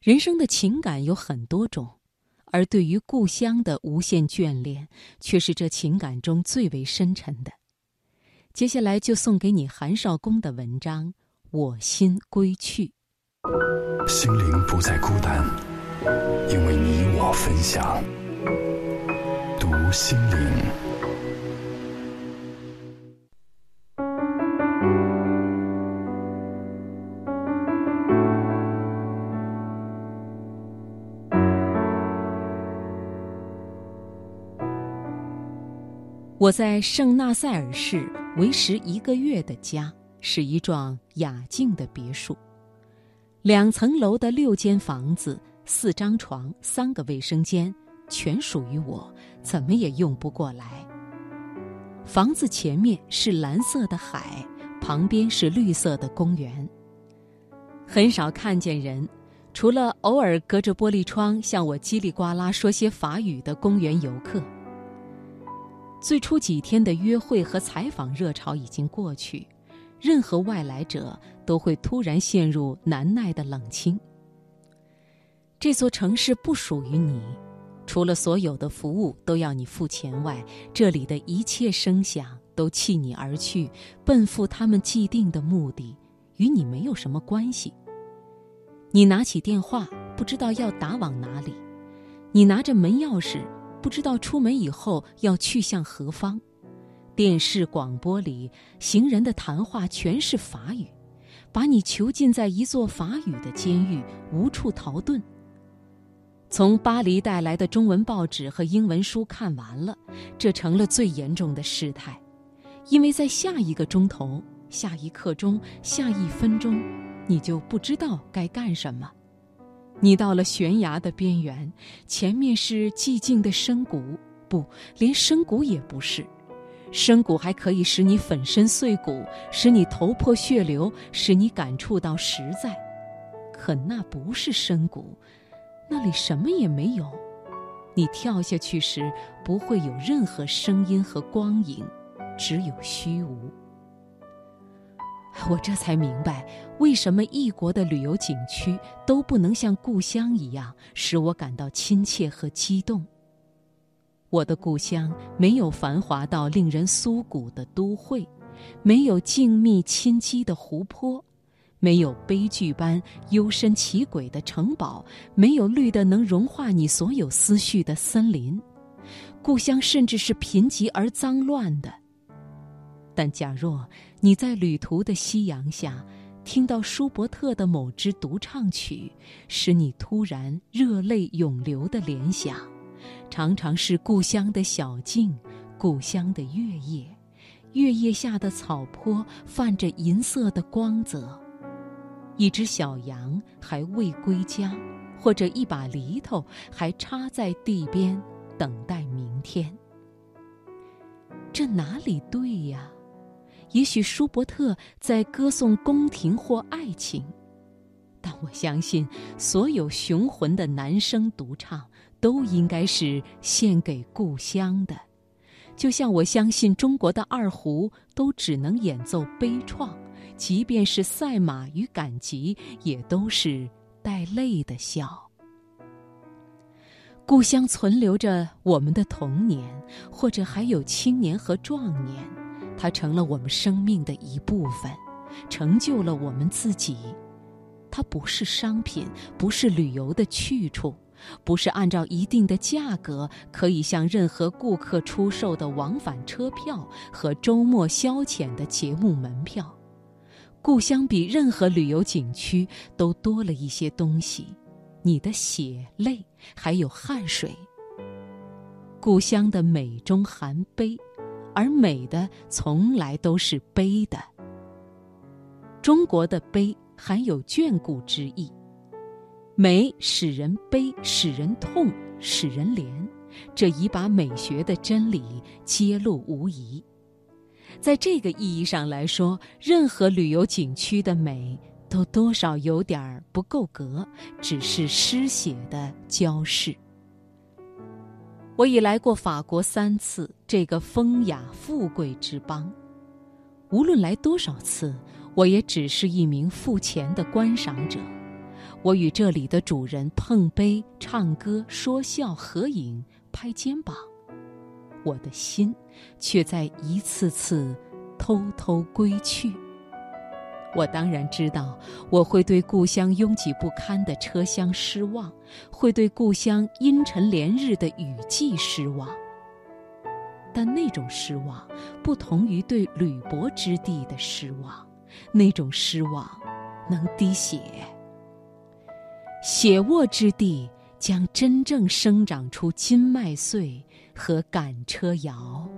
人生的情感有很多种，而对于故乡的无限眷恋，却是这情感中最为深沉的。接下来就送给你韩少功的文章《我心归去》。心灵不再孤单，因为你我分享。读心灵。我在圣纳塞尔市为时一个月的家是一幢雅静的别墅，两层楼的六间房子，四张床，三个卫生间，全属于我，怎么也用不过来。房子前面是蓝色的海，旁边是绿色的公园。很少看见人，除了偶尔隔着玻璃窗向我叽里呱啦说些法语的公园游客。最初几天的约会和采访热潮已经过去，任何外来者都会突然陷入难耐的冷清。这座城市不属于你，除了所有的服务都要你付钱外，这里的一切声响都弃你而去，奔赴他们既定的目的，与你没有什么关系。你拿起电话，不知道要打往哪里；你拿着门钥匙。不知道出门以后要去向何方，电视广播里行人的谈话全是法语，把你囚禁在一座法语的监狱，无处逃遁。从巴黎带来的中文报纸和英文书看完了，这成了最严重的事态，因为在下一个钟头、下一刻钟、下一分钟，你就不知道该干什么。你到了悬崖的边缘，前面是寂静的深谷，不，连深谷也不是。深谷还可以使你粉身碎骨，使你头破血流，使你感触到实在。可那不是深谷，那里什么也没有。你跳下去时，不会有任何声音和光影，只有虚无。我这才明白，为什么异国的旅游景区都不能像故乡一样使我感到亲切和激动。我的故乡没有繁华到令人酥骨的都会，没有静谧清寂的湖泊，没有悲剧般幽深奇诡的城堡，没有绿的能融化你所有思绪的森林。故乡甚至是贫瘠而脏乱的。但假若你在旅途的夕阳下，听到舒伯特的某支独唱曲，使你突然热泪涌流的联想，常常是故乡的小径，故乡的月夜，月夜下的草坡泛着银色的光泽，一只小羊还未归家，或者一把犁头还插在地边，等待明天。这哪里对呀？也许舒伯特在歌颂宫廷或爱情，但我相信所有雄浑的男声独唱都应该是献给故乡的，就像我相信中国的二胡都只能演奏悲怆，即便是赛马与赶集，也都是带泪的笑。故乡存留着我们的童年，或者还有青年和壮年。它成了我们生命的一部分，成就了我们自己。它不是商品，不是旅游的去处，不是按照一定的价格可以向任何顾客出售的往返车票和周末消遣的节目门票。故乡比任何旅游景区都多了一些东西：你的血泪，还有汗水。故乡的美中含悲。而美的从来都是悲的。中国的悲含有眷顾之意，美使人悲，使人痛，使人怜，这已把美学的真理揭露无疑。在这个意义上来说，任何旅游景区的美都多少有点儿不够格，只是失血的娇饰。我已来过法国三次，这个风雅富贵之邦。无论来多少次，我也只是一名付钱的观赏者。我与这里的主人碰杯、唱歌、说笑、合影、拍肩膀，我的心却在一次次偷偷归去。我当然知道，我会对故乡拥挤不堪的车厢失望，会对故乡阴沉连日的雨季失望。但那种失望，不同于对铝箔之地的失望，那种失望能滴血。血沃之地将真正生长出金麦穗和赶车摇。